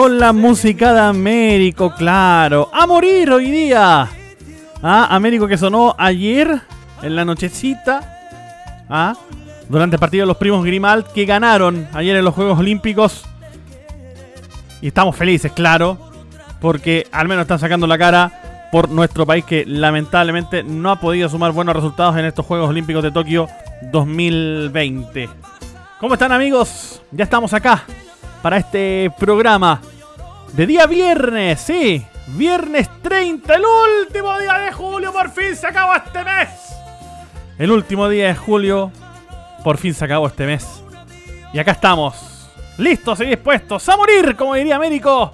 Con la música de Américo, claro. A morir hoy día. ¿Ah? Américo que sonó ayer en la nochecita. ¿Ah? Durante el partido de los primos Grimald que ganaron ayer en los Juegos Olímpicos. Y estamos felices, claro. Porque al menos están sacando la cara por nuestro país que lamentablemente no ha podido sumar buenos resultados en estos Juegos Olímpicos de Tokio 2020. ¿Cómo están amigos? Ya estamos acá para este programa de día viernes, sí, viernes 30, el último día de julio, por fin se acabó este mes. El último día de julio, por fin se acabó este mes. Y acá estamos, listos y dispuestos a morir, como diría Américo,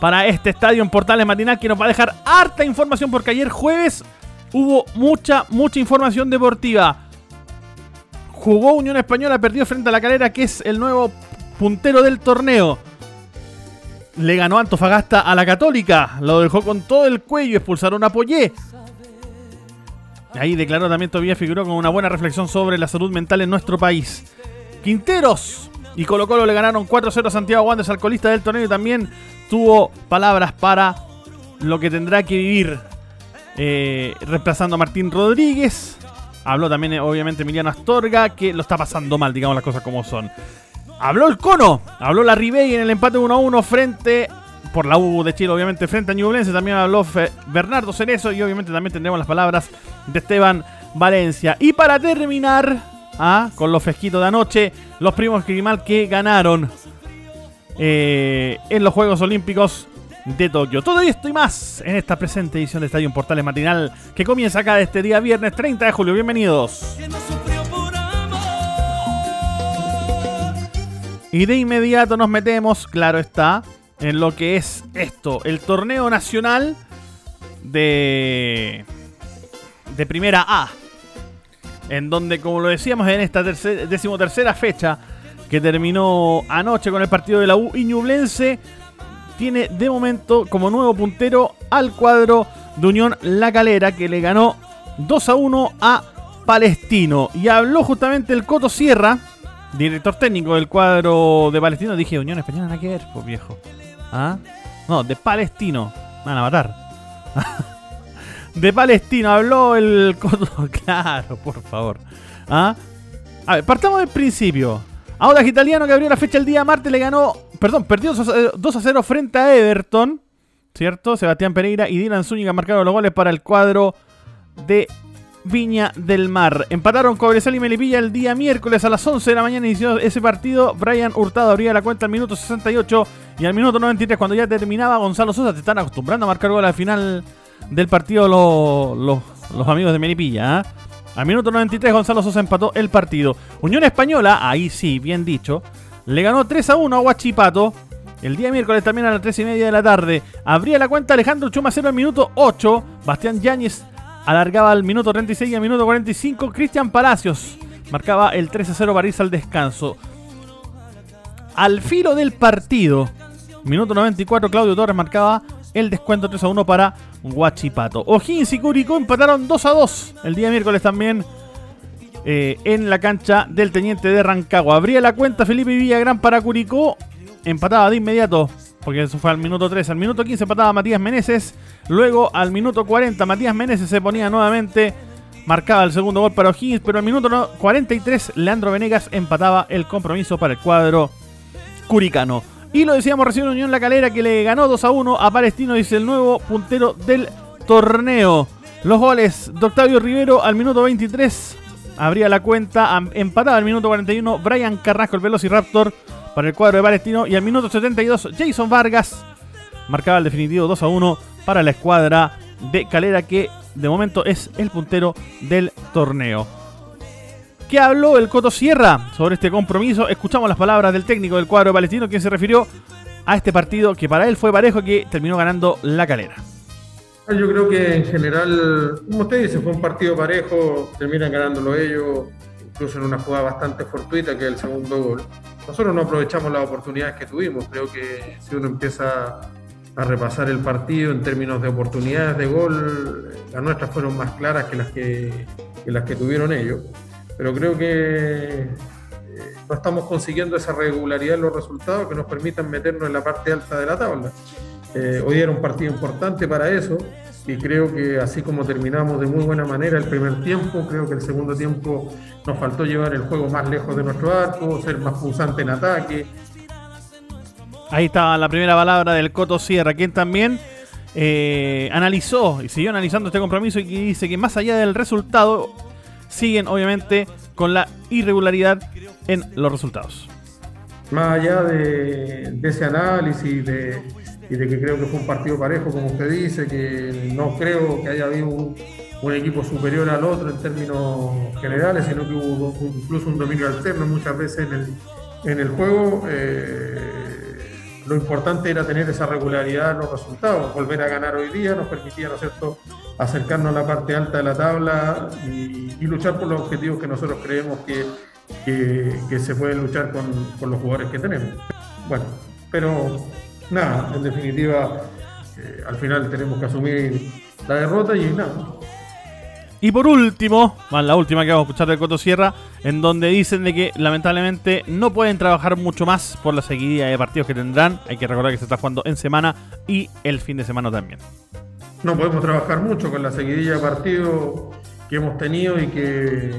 para este estadio en Portales Matinal que nos va a dejar harta información porque ayer jueves hubo mucha, mucha información deportiva. Jugó Unión Española, perdió frente a la calera, que es el nuevo puntero del torneo. Le ganó Antofagasta a la Católica. Lo dejó con todo el cuello. Expulsaron a Poyé. Ahí declaró también todavía figuró con una buena reflexión sobre la salud mental en nuestro país. Quinteros y Colo Colo le ganaron 4-0 a Santiago Wanderers, alcoholista del torneo, y también tuvo palabras para lo que tendrá que vivir eh, reemplazando a Martín Rodríguez. Habló también, obviamente, Emiliano Astorga, que lo está pasando mal, digamos las cosas como son. Habló el Cono, habló la Ribey en el empate 1-1 frente, por la U de Chile, obviamente, frente a Ñublense. También habló Bernardo Cerezo y obviamente también tendremos las palabras de Esteban Valencia. Y para terminar, ah, con los fresquitos de anoche, los primos Grimal que ganaron eh, en los Juegos Olímpicos de Tokio. Todo esto y más en esta presente edición de Estadio Portales Matinal que comienza acá este día viernes 30 de julio. Bienvenidos. Y de inmediato nos metemos, claro está, en lo que es esto, el torneo nacional de, de primera A. En donde, como lo decíamos en esta decimotercera fecha, que terminó anoche con el partido de la U, Iñublense tiene de momento como nuevo puntero al cuadro de Unión La Calera, que le ganó 2 a 1 a Palestino. Y habló justamente el Coto Sierra Director técnico del cuadro de Palestino. Dije, Unión Española, nada que ver, pues viejo. ¿Ah? No, de Palestino. van a matar. de Palestino habló el. claro, por favor. ¿Ah? A ver, partamos del principio. Audax Italiano que abrió la fecha el día martes le ganó. Perdón, perdió 2 a 0 frente a Everton. ¿Cierto? Sebastián Pereira y Dylan Zúñiga marcaron los goles para el cuadro de Viña del Mar. Empataron Cobresal y Melipilla el día miércoles a las 11 de la mañana. Inició ese partido. Brian Hurtado abría la cuenta al minuto 68 y al minuto 93, cuando ya terminaba, Gonzalo Sosa. Te están acostumbrando a marcar gol al final del partido los, amigos de Melipilla. ¿ah? Al minuto 93, Gonzalo Sosa empató el partido. Unión Española, ahí sí, bien dicho, le ganó 3 a 1 a Huachipato. El día miércoles también a las 3 y media de la tarde. Abría la cuenta Alejandro Chumacero al minuto 8. Bastián Yáñez alargaba al minuto 36 y al minuto 45 Cristian Palacios marcaba el 13-0 París al descanso. Al filo del partido, minuto 94 Claudio Torres marcaba el descuento 3-1 para Huachipato. O'Higgins y Curicó empataron 2-2 el día miércoles también eh, en la cancha del Teniente de Rancagua. Abría la cuenta Felipe Villagrán para Curicó, empataba de inmediato porque eso fue al minuto 3. Al minuto 15 empataba Matías Meneses. Luego al minuto 40 Matías Meneses se ponía nuevamente. Marcaba el segundo gol para O'Higgins, pero al minuto 43 Leandro Venegas empataba el compromiso para el cuadro curicano. Y lo decíamos recién Unión La Calera que le ganó 2 a 1 a Palestino, dice el nuevo puntero del torneo. Los goles de Octavio Rivero al minuto 23 abría la cuenta, empataba al minuto 41 Brian Carrasco, el Velociraptor para el cuadro de Palestino. Y al minuto 72, Jason Vargas marcaba el definitivo 2 a 1 para la escuadra de Calera que de momento es el puntero del torneo. ¿Qué habló el Coto Sierra sobre este compromiso? Escuchamos las palabras del técnico del cuadro palestino, quien se refirió a este partido que para él fue parejo que terminó ganando la calera. Yo creo que en general, como usted dice, fue un partido parejo, terminan ganándolo ellos, incluso en una jugada bastante fortuita que es el segundo gol. Nosotros no aprovechamos las oportunidades que tuvimos, creo que si uno empieza a repasar el partido en términos de oportunidades de gol, las nuestras fueron más claras que las que, las que tuvieron ellos, pero creo que no estamos consiguiendo esa regularidad en los resultados que nos permitan meternos en la parte alta de la tabla. Eh, hoy era un partido importante para eso y creo que así como terminamos de muy buena manera el primer tiempo, creo que el segundo tiempo nos faltó llevar el juego más lejos de nuestro arco, ser más pulsante en ataque. Ahí está la primera palabra del Coto Sierra, quien también eh, analizó y siguió analizando este compromiso y dice que más allá del resultado, siguen obviamente con la irregularidad en los resultados. Más allá de, ese análisis y de, que creo que fue un partido parejo, como usted dice, que no creo que haya habido un, equipo superior al otro en términos generales, sino que hubo incluso un dominio alterno muchas veces en el, en el juego. Eh, lo importante era tener esa regularidad en los resultados, volver a ganar hoy día nos permitía, ¿no es cierto?, acercarnos a la parte alta de la tabla y, luchar por los objetivos que nosotros creemos que, que, se pueden luchar con, con, los jugadores que tenemos. Bueno, pero nada, en definitiva, eh, al final tenemos que asumir la derrota y nada, y por último, más la última que vamos a escuchar de Coto Sierra, en donde dicen de que lamentablemente no pueden trabajar mucho más por la seguidilla de partidos que tendrán. Hay que recordar que se está jugando en semana y el fin de semana también. No podemos trabajar mucho con la seguidilla de partidos que hemos tenido y que,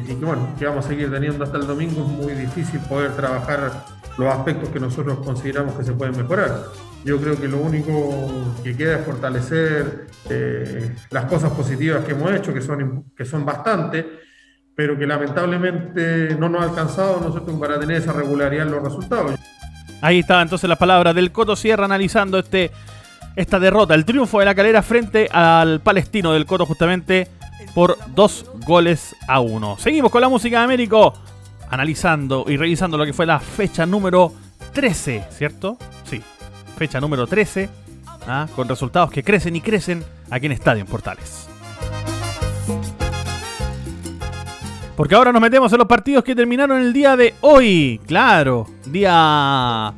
vamos a seguir teniendo hasta el domingo. Es muy difícil poder trabajar los aspectos que nosotros consideramos que se pueden mejorar. Yo creo que lo único que queda es fortalecer eh, las cosas positivas que hemos hecho, que son, que son bastantes, pero que lamentablemente no nos ha alcanzado nosotros para tener esa regularidad en los resultados. Ahí está entonces las palabras del Coto Sierra analizando este, esta derrota, el triunfo de la calera frente al palestino del Coto justamente por dos goles a uno. Seguimos con la música de Américo, analizando y revisando lo que fue la fecha número 13, ¿cierto? Sí, fecha número 13, ¿ah? con resultados que crecen y crecen aquí en Estadio en Portales. Porque ahora nos metemos en los partidos que terminaron el día de hoy. Claro, día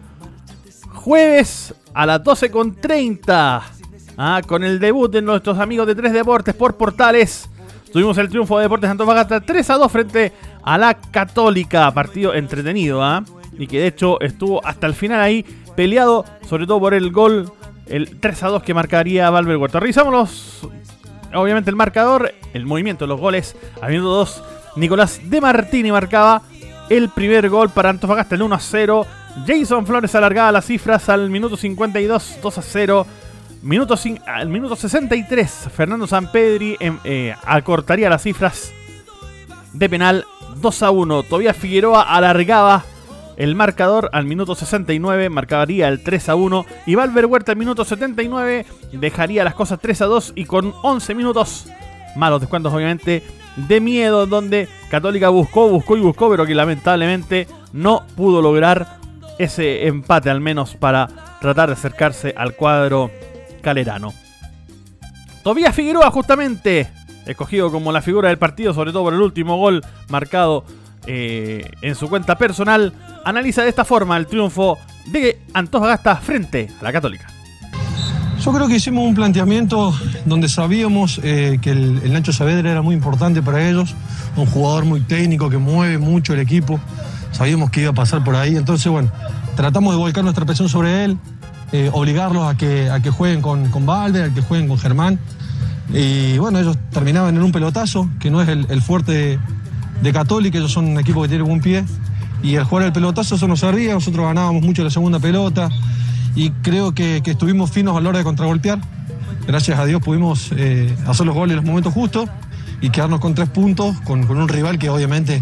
jueves a las 12.30. ¿ah? Con el debut de nuestros amigos de Tres Deportes por Portales. Tuvimos el triunfo de Deportes Antofagasta 3 a 2 frente a la Católica. Partido entretenido, ¿ah? Y que de hecho estuvo hasta el final ahí peleado, sobre todo por el gol, el 3 a 2 que marcaría Valver Huerta. Revisamos los, obviamente el marcador, el movimiento los goles. Habiendo dos, Nicolás De Martini marcaba el primer gol para Antofagasta, el 1 a 0. Jason Flores alargaba las cifras al minuto 52, 2 a 0. Minuto al minuto 63, Fernando Sampedri em, eh, acortaría las cifras de penal 2 a 1. Tobías Figueroa alargaba el marcador al minuto 69 marcaría el 3 a 1 y Valver Huerta al minuto 79 dejaría las cosas 3 a 2 y con 11 minutos malos descuentos obviamente de miedo donde Católica buscó, buscó y buscó pero que lamentablemente no pudo lograr ese empate al menos para tratar de acercarse al cuadro calerano. Tobías Figueroa justamente escogido como la figura del partido sobre todo por el último gol marcado eh, en su cuenta personal, analiza de esta forma el triunfo de Antofagasta frente a la Católica. Yo creo que hicimos un planteamiento donde sabíamos eh, que el, Nacho Saavedra era muy importante para ellos, un jugador muy técnico que mueve mucho el equipo, sabíamos que iba a pasar por ahí, entonces bueno, tratamos de volcar nuestra presión sobre él, eh, obligarlos a que, a que jueguen con, con Valde, a que jueguen con Germán, y bueno, ellos terminaban en un pelotazo, que no es el, el fuerte de Católica, ellos son un equipo que tiene buen pie. Y al jugar el pelotazo eso nos servía, nosotros ganábamos mucho la segunda pelota y creo que, estuvimos finos a la hora de contragolpear. Gracias a Dios pudimos eh, hacer los goles en los momentos justos y quedarnos con tres puntos con, un rival que obviamente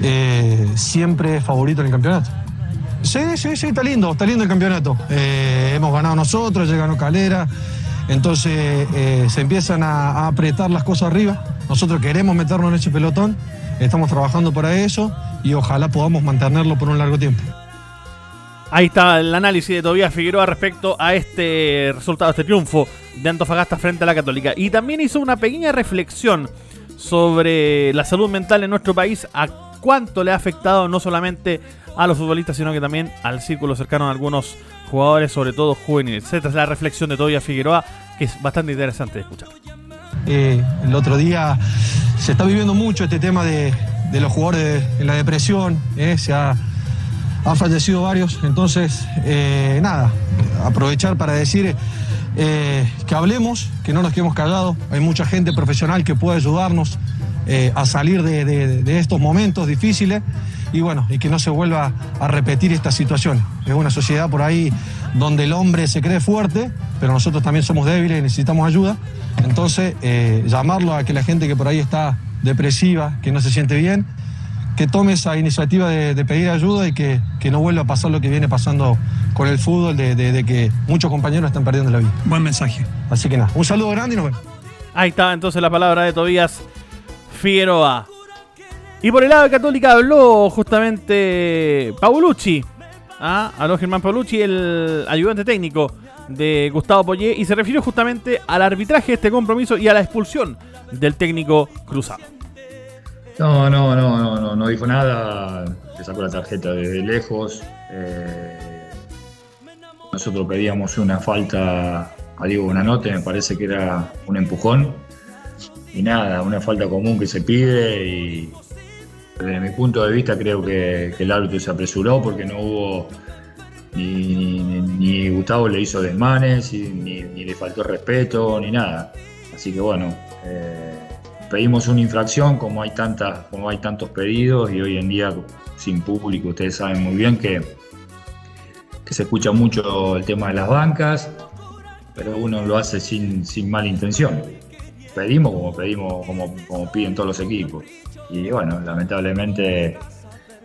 eh, siempre es favorito en el campeonato. Sí, sí, sí, está lindo, está lindo el campeonato. Eh, hemos ganado nosotros, ya ganó Calera. Entonces se empiezan a, a apretar las cosas arriba. Nosotros queremos meternos en ese pelotón, estamos trabajando para eso y ojalá podamos mantenerlo por un largo tiempo. Ahí está el análisis de Tobías Figueroa respecto a este resultado, este triunfo de Antofagasta frente a la Católica. Y también hizo una pequeña reflexión sobre la salud mental en nuestro país, a cuánto le ha afectado no solamente a los futbolistas, sino que también al círculo cercano de algunos jugadores, sobre todo juveniles. Esta es la reflexión de Tobías Figueroa, que es bastante interesante de escuchar. Eh, el otro día se está viviendo mucho este tema de, los jugadores en la depresión, eh, se ha han fallecido varios, entonces, eh, nada, aprovechar para decir que hablemos, que no nos quedemos callados, hay mucha gente profesional que puede ayudarnos a salir de estos momentos difíciles y bueno, y que no se vuelva a repetir esta situación. Es una sociedad por ahí donde el hombre se cree fuerte, pero nosotros también somos débiles y necesitamos ayuda. Entonces, eh, llamarlo a que la gente que por ahí está depresiva, que no se siente bien, que tome esa iniciativa de, de pedir ayuda y que, que no vuelva a pasar lo que viene pasando con el fútbol, de, de- de que muchos compañeros están perdiendo la vida. Buen mensaje. Así que nada, un saludo grande y nos vemos. Ahí está entonces la palabra de Tobías Figueroa. Y por el lado de Católica habló justamente Paulucci. Ah, habló Germán Paulucci, el ayudante técnico de Gustavo Poyé, y se refirió justamente al arbitraje de este compromiso y a la expulsión del técnico cruzado. No, no, no, no, no, no dijo nada. Se sacó la tarjeta desde lejos. Eh, nosotros pedíamos una falta a Diego Bonanote, me parece que era un empujón. Y nada, una falta común que se pide y desde mi punto de vista creo que el árbitro se apresuró porque no hubo ni, Gustavo le hizo desmanes, ni, le faltó respeto, ni nada. Así que bueno, eh, pedimos una infracción como hay tantas, como hay tantos pedidos y hoy en día sin público, ustedes saben muy bien que, que se escucha mucho el tema de las bancas, pero uno lo hace sin, sin mala intención. Pedimos como pedimos, como piden todos los equipos. Y bueno, lamentablemente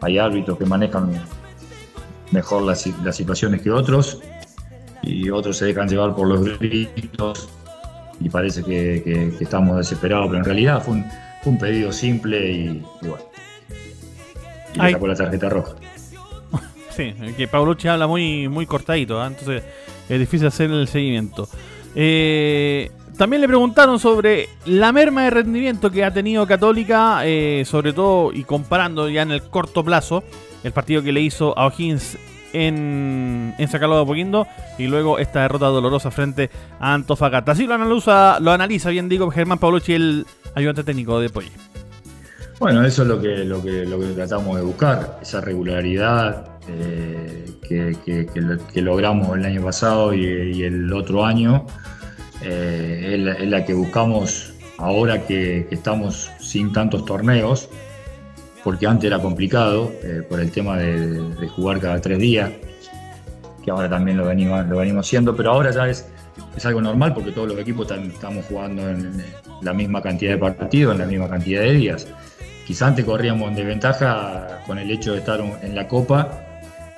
hay árbitros que manejan mejor las, las situaciones que otros y otros se dejan llevar por los gritos y parece que, que- que estamos desesperados, pero en realidad fue un, fue un pedido simple y, y bueno. Y le sacó la tarjeta roja. Sí, que Paulucci habla muy, muy cortadito, ¿ah? entonces es difícil hacer el seguimiento. Eh, también le preguntaron sobre la merma de rendimiento que ha tenido Católica, eh, sobre todo y comparando ya en el corto plazo el partido que le hizo a O'Higgins en, en Sacaló de Apoquindo y luego esta derrota dolorosa frente a Antofagasta. Así lo analiza, lo analiza bien digo Germán Paulucci, el ayudante técnico de Poy. Bueno, eso es lo que, lo que, lo que tratamos de buscar, esa regularidad eh, que, que- que lo- que logramos el año pasado y, el otro año, eh, es, la, que buscamos ahora que estamos sin tantos torneos, porque antes era complicado eh, por el tema de, jugar cada tres días, que ahora también lo venimos, lo venimos haciendo, pero ahora ya es, es algo normal porque todos los equipos tam- estamos jugando en la misma cantidad de partidos, en la misma cantidad de días. Quizá antes corríamos en desventaja con el hecho de estar en la Copa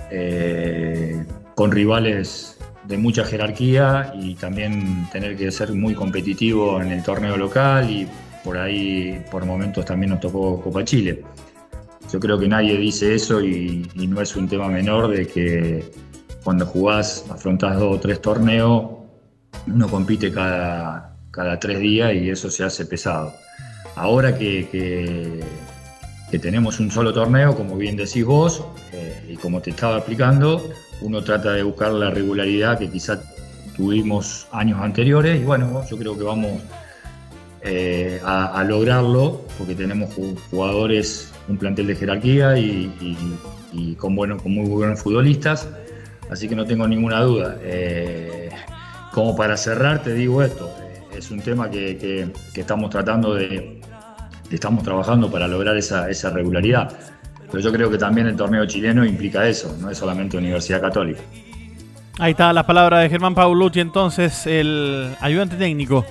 eh, con rivales de mucha jerarquía y también tener que ser muy competitivo en el torneo local y por ahí por momentos también nos tocó Copa Chile. Yo creo que nadie dice eso y, no es un tema menor de que cuando jugás, afrontás dos o tres torneos, uno compite cada, cada tres días y eso se hace pesado. Ahora que, que- tenemos un solo torneo, como bien decís vos, eh, y como te estaba explicando, uno trata de buscar la regularidad que quizá tuvimos años anteriores y bueno, yo creo que vamos eh, a, lograrlo porque tenemos ju- jugadores, un plantel de jerarquía y, con, bueno, con muy buenos futbolistas, así que no tengo ninguna duda. Eh, como para cerrar, te digo esto, es un tema que, que- estamos tratando de, estamos trabajando para lograr esa, esa regularidad. Pero yo creo que también el torneo chileno implica eso, no es solamente Universidad Católica. Ahí está las palabras de Germán Paulucci, entonces el ayudante técnico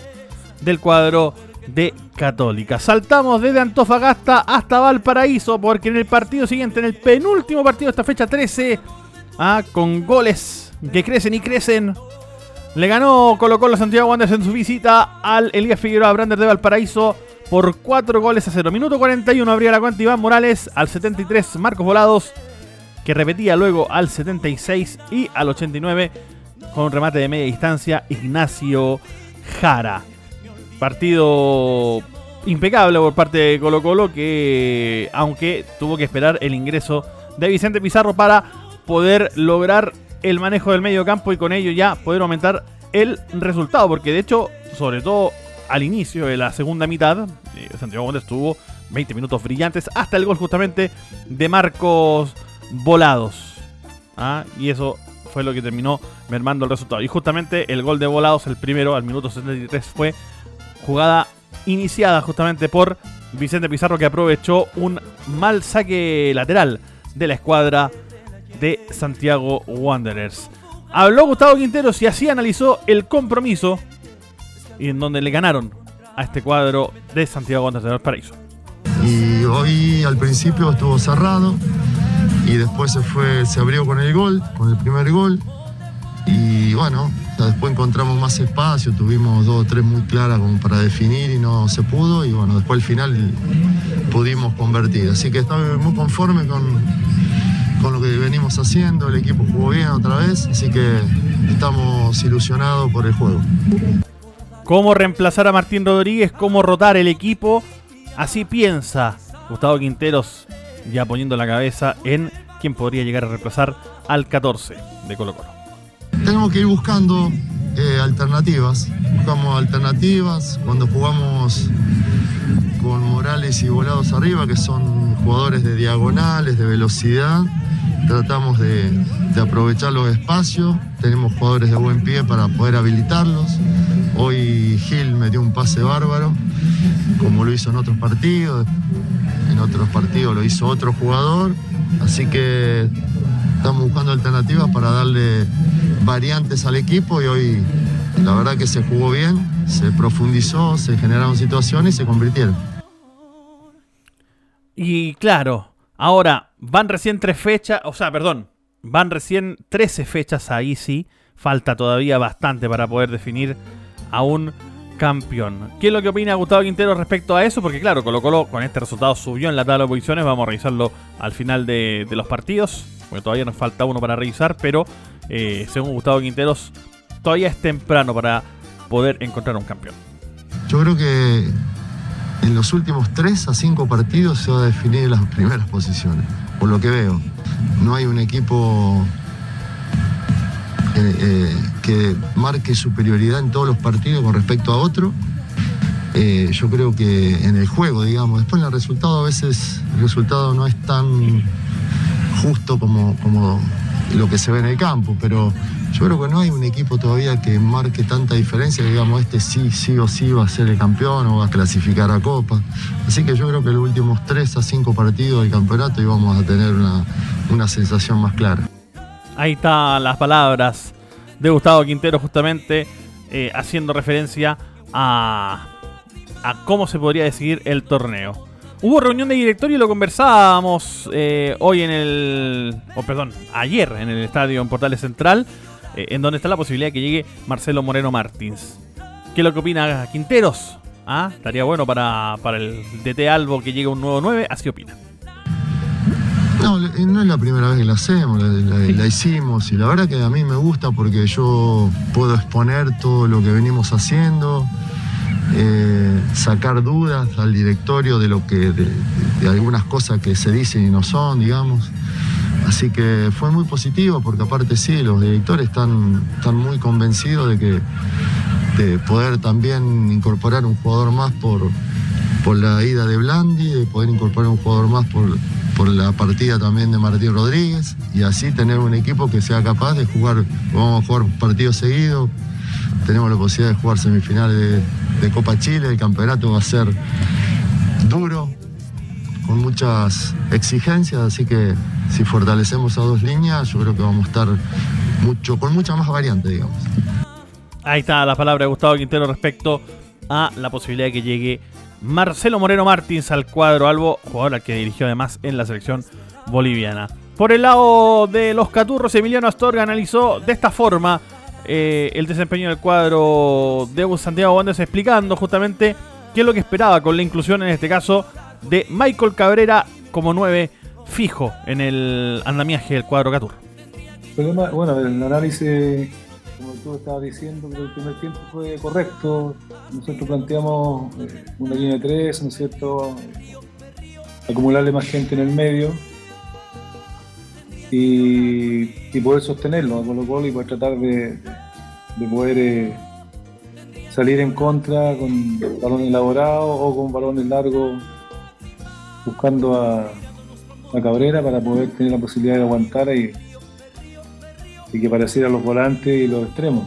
del cuadro de Católica. Saltamos desde Antofagasta hasta Valparaíso, porque en el partido siguiente, en el penúltimo partido de esta fecha 13, ah, con goles que crecen y crecen, Le ganó Colo Colo Santiago Wanderers en su visita al Elías Figueroa Brander de Valparaíso por 4 goles a 0. Minuto 41 abría la cuenta Iván Morales, al 73 Marcos Volados, que repetía luego al 76 y al 89 con un remate de media distancia Ignacio Jara. Partido impecable por parte de Colo Colo que aunque tuvo que esperar el ingreso de Vicente Pizarro para poder lograr el manejo del medio campo y con ello ya poder aumentar el resultado porque de hecho sobre todo al inicio de la segunda mitad eh, Santiago Wanderers tuvo 20 minutos brillantes hasta el gol justamente de Marcos Volados ¿ah? y eso fue lo que terminó mermando el resultado y justamente el gol de Volados el primero al minuto 73 fue jugada iniciada justamente por Vicente Pizarro que aprovechó un mal saque lateral de la escuadra de Santiago Wanderers. Habló Gustavo Quinteros y así analizó el compromiso y en donde le ganaron a este cuadro de Santiago Wanderers de Valparaíso. Y hoy al principio estuvo cerrado y después se fue, se abrió con el gol, con el primer gol. Y bueno, después encontramos más espacio, tuvimos dos o tres muy claras para definir y no se pudo. Y bueno, después al final pudimos convertir. Así que estoy muy conforme con, con lo que venimos haciendo. El equipo jugó bien otra vez, así que estamos ilusionados por el juego. ¿Cómo reemplazar a Martín Rodríguez? ¿Cómo rotar el equipo? Así piensa Gustavo Quinteros, ya poniendo la cabeza en quién podría llegar a reemplazar al 14 de Colo Colo. Tenemos que ir buscando eh, alternativas. Buscamos alternativas cuando jugamos con Morales y Volados arriba, que son jugadores de diagonales, de velocidad. Tratamos de, de aprovechar los espacios. Tenemos jugadores de buen pie para poder habilitarlos. Hoy Gil metió un pase bárbaro, como lo hizo en otros partidos. En otros partidos lo hizo otro jugador. Así que estamos buscando alternativas para darle variantes al equipo y hoy la verdad que se jugó bien, se profundizó, se generaron situaciones y se convirtieron. Y claro, ahora van recién tres fechas, o sea, perdón, van recién 13 fechas ahí sí, falta todavía bastante para poder definir a un campeón. ¿Qué es lo que opina Gustavo Quintero respecto a eso? Porque claro, Colo Colo con este resultado subió en la tabla de posiciones, vamos a revisarlo al final de, de los partidos, porque todavía nos falta uno para revisar, pero eh, según Gustavo Quinteros, todavía es temprano para poder encontrar un campeón. Yo creo que en los últimos 3 a 5 partidos se va a definir las primeras posiciones, por lo que veo. No hay un equipo eh, eh, que marque superioridad en todos los partidos con respecto a otro. Yo creo que en el juego, digamos, después en el resultado a veces el resultado no es tan justo como, como lo que se ve en el campo, pero yo creo que no hay un equipo todavía que marque tanta diferencia, digamos, este sí, sí o sí va a ser el campeón o va a clasificar a Copa. Así que yo creo que los últimos 3 a 5 partidos del campeonato íbamos a tener una, una sensación más clara. Ahí están las palabras de Gustavo Quintero justamente eh, haciendo referencia a, a cómo se podría decidir el torneo. Hubo reunión de directorio y lo conversábamos eh, hoy en el. O perdón, ayer en el estadio en Portales Central, eh, en donde está la posibilidad de que llegue Marcelo Moreno Martins. ¿Qué es lo que opina Quinteros? ¿Ah? Estaría bueno para, para el DT Albo que llegue un nuevo 9, así opina. No, no es la primera vez que la hacemos, la, la- la hicimos y la verdad que a mí me gusta porque yo puedo exponer todo lo que venimos haciendo, eh, sacar dudas al directorio de lo que de, algunas cosas que se dicen y no son, digamos. Así que fue muy positivo porque aparte sí, los directores están, están muy convencidos de que de poder también incorporar un jugador más por, por la ida de Blandi, de poder incorporar un jugador más por, por la partida también de Martín Rodríguez y así tener un equipo que sea capaz de jugar, vamos a jugar partidos seguidos, tenemos la posibilidad de jugar semifinales de, Copa Chile, el campeonato va a ser duro, con muchas exigencias, así que si fortalecemos esas dos líneas, yo creo que vamos a estar mucho, con mucha más variante, digamos. Ahí está la palabra de Gustavo Quintero respecto a la posibilidad de que llegue Marcelo Moreno Martins al cuadro Albo, jugador al que dirigió además en la selección boliviana. Por el lado de los Caturros, Emiliano Astorga analizó de esta forma eh, el desempeño del cuadro de Santiago Wanderers explicando justamente qué es lo que esperaba con la inclusión en este caso de Michael Cabrera como 9 fijo en el andamiaje del cuadro Catur. bueno, el análisis, como tú estabas diciendo, el primer tiempo fue correcto. Nosotros planteamos eh, una línea de tres, ¿no es cierto? Acumularle más gente en el medio y, poder sostenerlo a Colo y poder tratar de, poder eh, salir en contra con balones elaborados o con balones largos buscando a, Cabrera para poder tener la posibilidad de aguantar y, y que pareciera los volantes y los extremos.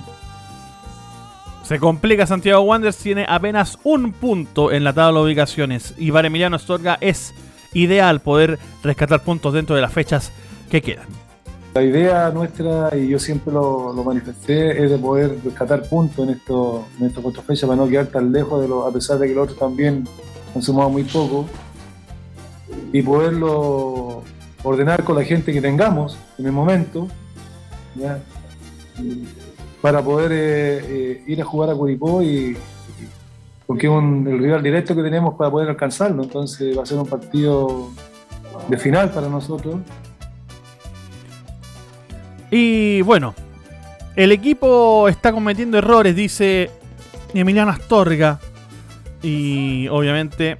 Se complica Santiago Wanderers, tiene apenas un punto en la tabla de ubicaciones y para Emiliano Astorga es ideal poder rescatar puntos dentro de las fechas que quedan. La idea nuestra, y yo siempre lo, manifesté, es de poder rescatar puntos en estos en estos cuatro fechas para no quedar tan lejos de los, a pesar de que los otros también han sumado muy poco, y poderlo ordenar con la gente que tengamos en el momento, para poder eh, eh, ir a jugar a Curicó y, porque es el rival directo que tenemos para poder alcanzarlo, entonces va a ser un partido de final para nosotros y bueno, el equipo está cometiendo errores, dice Emiliano Astorga. Y obviamente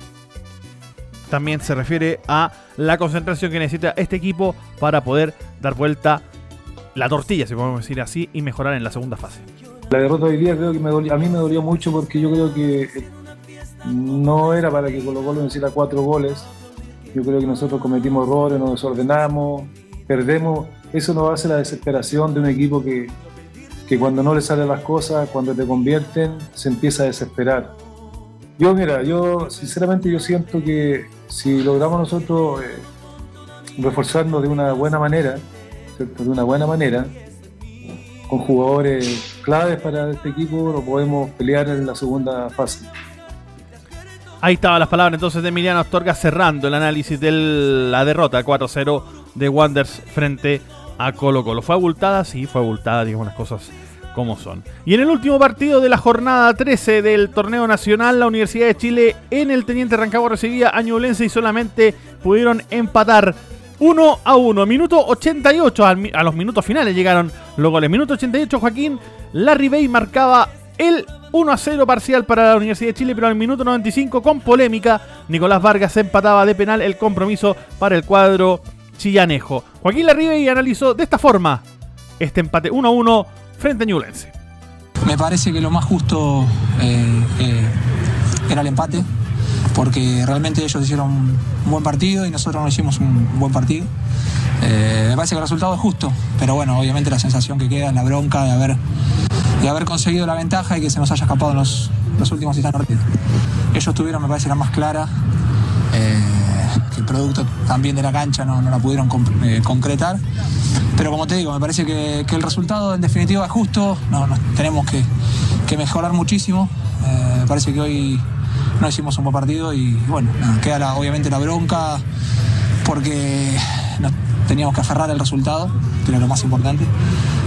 también se refiere a la concentración que necesita este equipo para poder dar vuelta la tortilla, si podemos decir así, y mejorar en la segunda fase. La derrota de hoy día creo que a mí me dolió mucho porque yo creo que no era para que Colo Colo hiciera cuatro goles. Yo creo que nosotros cometimos errores, nos desordenamos, perdemos eso nos hace la desesperación de un equipo que, cuando no le salen las cosas, cuando te convierten, se empieza a desesperar. Yo, mira, yo sinceramente yo siento que si logramos nosotros eh, reforzarnos de una buena manera, de una buena manera, con jugadores claves para este equipo, lo podemos pelear en la segunda fase. Ahí estaban las palabras entonces de Emiliano Astorga cerrando el análisis de la derrota 4-0 de Wanders frente a a Colo Colo. ¿Fue abultada? Sí, fue abultada, digamos las cosas como son. Y en el último partido de la jornada 13 del torneo nacional, la Universidad de Chile en el Teniente Rancagua recibía a Ñublense y solamente pudieron empatar 1 a 1. Minuto 88, a los minutos finales llegaron los goles. Minuto 88, Joaquín Larry marcaba el 1 a 0 parcial para la Universidad de Chile, pero al minuto 95 con polémica, Nicolás Vargas empataba de penal el compromiso para el cuadro chillanejo. Joaquín Larribey analizó de esta forma este empate 1-1 frente a Ñublense. Me parece que lo más justo eh, eh, era el empate, porque realmente ellos hicieron un buen partido y nosotros no hicimos un buen partido. Eh, me parece que el resultado es justo, pero bueno, obviamente la sensación que queda es la bronca de haber, de haber conseguido la ventaja y que se nos haya escapado en los, los últimos instantes. Ellos tuvieron, me parece, la más clara el producto también de la cancha no, la pudieron eh, concretar. Pero como te digo, me parece que, el resultado en definitiva es justo, no, tenemos que, mejorar muchísimo. Eh, me parece que hoy no hicimos un buen partido y bueno, queda obviamente la bronca porque teníamos que aferrar el resultado, que era lo más importante.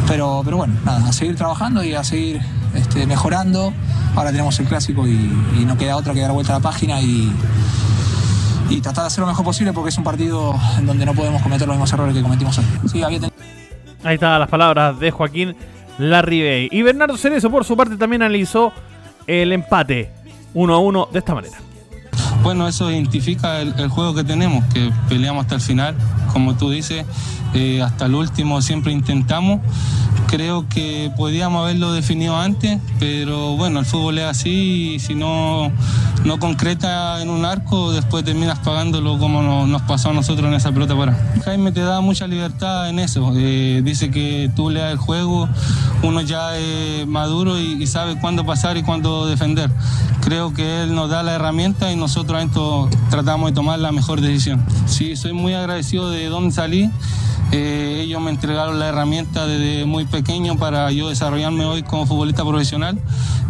Pero, pero bueno, nada, a seguir trabajando y a seguir este, mejorando. Ahora tenemos el clásico y, y no queda otra que dar vuelta a la página y, y tratar de hacer lo mejor posible porque es un partido en donde no podemos cometer los mismos errores que cometimos hoy. Ahí están las palabras de Joaquín Larribey. Y Bernardo Cerezo, por su parte, también analizó el empate 1 a 1 de esta manera. Bueno, eso identifica el, juego que tenemos, que peleamos hasta el final, como tú dices, eh, hasta el último siempre intentamos Creo que podíamos haberlo definido antes, pero bueno, el fútbol es así y si no, no concreta en un arco, después terminas pagándolo como nos pasó a nosotros en esa pelota para. Jaime te da mucha libertad en eso. Eh, dice que tú leas el juego, uno ya es maduro y, sabe cuándo pasar y cuándo defender. Creo que él nos da la herramienta y nosotros tratamos de tomar la mejor decisión. Sí, soy muy agradecido de dónde salí. Eh, ellos me entregaron la herramienta desde muy pequeño para yo desarrollarme hoy como futbolista profesional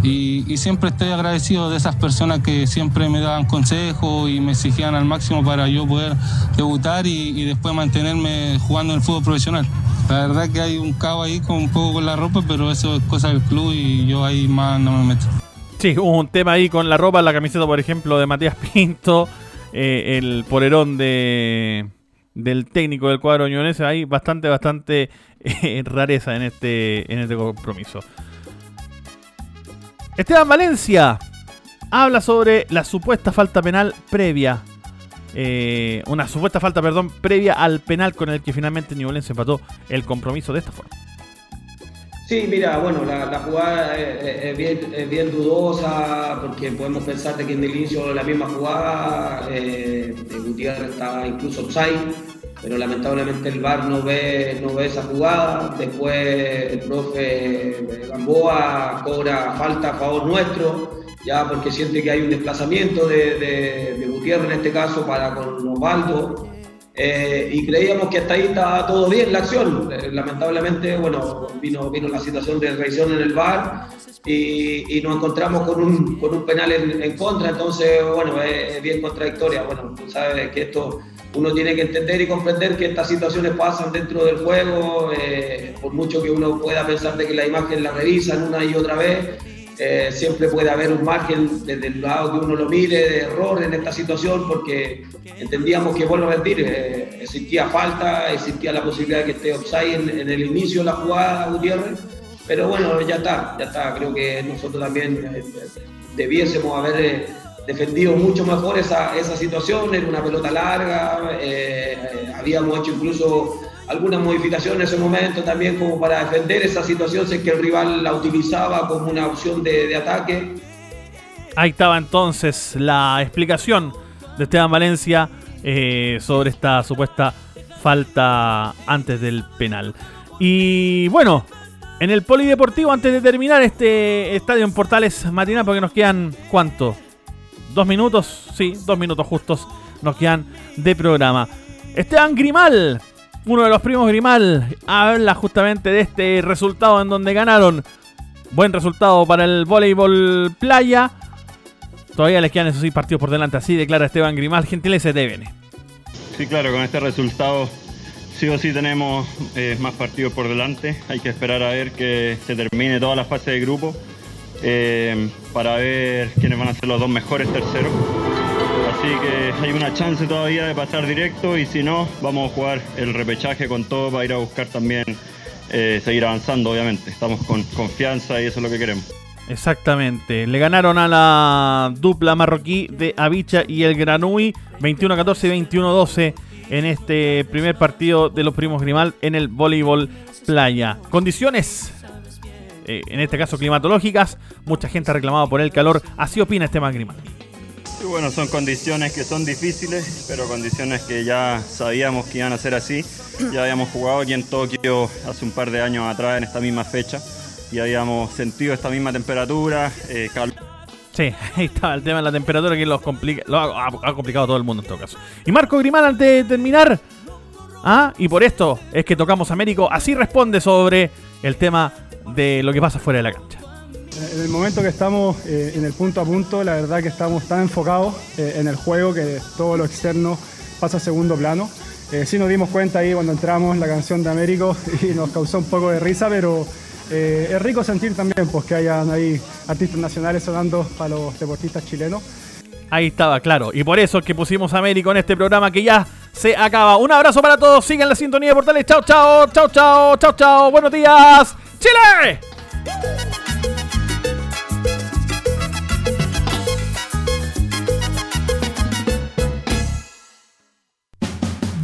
y, siempre estoy agradecido de esas personas que siempre me daban consejos y me exigían al máximo para yo poder debutar y, después mantenerme jugando en el fútbol profesional. La verdad que hay un cabo ahí con un poco con la ropa, pero eso es cosa del club y yo ahí más no me meto. Sí, hubo un tema ahí con la ropa, la camiseta, por ejemplo, de Matías Pinto, eh, el polerón de del técnico del cuadro ñonense. Hay bastante, bastante eh, rareza en este, en este compromiso. Esteban Valencia habla sobre la supuesta falta penal previa. eh, una supuesta falta, perdón, previa al penal con el que finalmente Ñublense empató el compromiso de esta forma. Sí, mira, bueno, la, jugada es, bien, dudosa porque podemos pensar de que en el inicio la misma jugada eh, Gutiérrez estaba incluso offside, pero lamentablemente el VAR no ve, no ve esa jugada. Después el profe Gamboa cobra falta a favor nuestro, ya porque siente que hay un desplazamiento de, de, de Gutiérrez en este caso para con Osvaldo. Eh, y creíamos que hasta ahí estaba todo bien la acción. Eh, lamentablemente, bueno, vino, vino la situación de revisión en el VAR y, y nos encontramos con un, con un penal en, en contra, entonces, bueno, es, es, bien contradictoria. Bueno, tú sabes que esto uno tiene que entender y comprender que estas situaciones pasan dentro del juego, eh, por mucho que uno pueda pensar de que la imagen la revisan una y otra vez. Eh, siempre puede haber un margen desde el lado que uno lo mire de error en esta situación porque entendíamos que, vuelvo a repetir, eh, existía falta, existía la posibilidad de que esté offside en, el inicio de la jugada Gutiérrez, pero bueno, ya está, ya está, creo que nosotros también eh, debiésemos haber defendido mucho mejor esa, esa situación, era una pelota larga, habíamos hecho incluso algunas modificaciones en ese momento también como para defender esa situación, sé que el rival la utilizaba como una opción de, de ataque. Ahí estaba entonces la explicación de Esteban Valencia eh, sobre esta supuesta falta antes del penal. Y bueno, en el polideportivo, antes de terminar este estadio en Portales matinal, porque nos quedan, ¿cuánto? ¿Dos minutos? Sí, dos minutos justos nos quedan de programa. Esteban Grimal, uno de los primos Grimal, habla justamente de este resultado en donde ganaron. Buen resultado para el voleibol playa. Todavía les quedan esos seis partidos por delante, así declara Esteban Grimal, gentileza de TVN. Sí, claro, con este resultado sí o sí tenemos eh, más partidos por delante. Hay que esperar a ver que se termine toda la fase de grupo eh, para ver quiénes van a ser los dos mejores terceros. Así que hay una chance todavía de pasar directo y si no, vamos a jugar el repechaje con todo para ir a buscar también eh, seguir avanzando, obviamente. Estamos con confianza y eso es lo que queremos. Exactamente. Le ganaron a la dupla marroquí de Avicha y el Granui 21-14 y 21-12 en este primer partido de los primos Grimal en el voleibol playa. Condiciones, eh, en este caso climatológicas. Mucha gente ha reclamado por el calor. Así opina Esteban Grimal. Bueno, son condiciones que son difíciles, pero condiciones que ya sabíamos que iban a ser así. Ya habíamos jugado aquí en Tokio hace un par de años atrás en esta misma fecha y habíamos sentido esta misma temperatura, eh. Sí, ahí está el tema de la temperatura que los complica, ha, complicado a todo el mundo en todo caso. Y Marco Grimal, antes de terminar, ¿ah? y por esto es que tocamos Américo, así responde sobre el tema de lo que pasa fuera de la cancha. En el momento que estamos eh, en el punto a punto, la verdad que estamos tan enfocados eh, en el juego que todo lo externo pasa a segundo plano. Eh, sí nos dimos cuenta ahí cuando entramos la canción de Américo y nos causó un poco de risa, pero eh, es rico sentir también pues, que hayan ahí artistas nacionales sonando para los deportistas chilenos. Ahí estaba, claro. Y por eso es que pusimos Américo en este programa que ya se acaba. Un abrazo para todos. Sigan la sintonía de Portales. Chao, chao, chao, chao, chao, chao. Buenos días, Chile.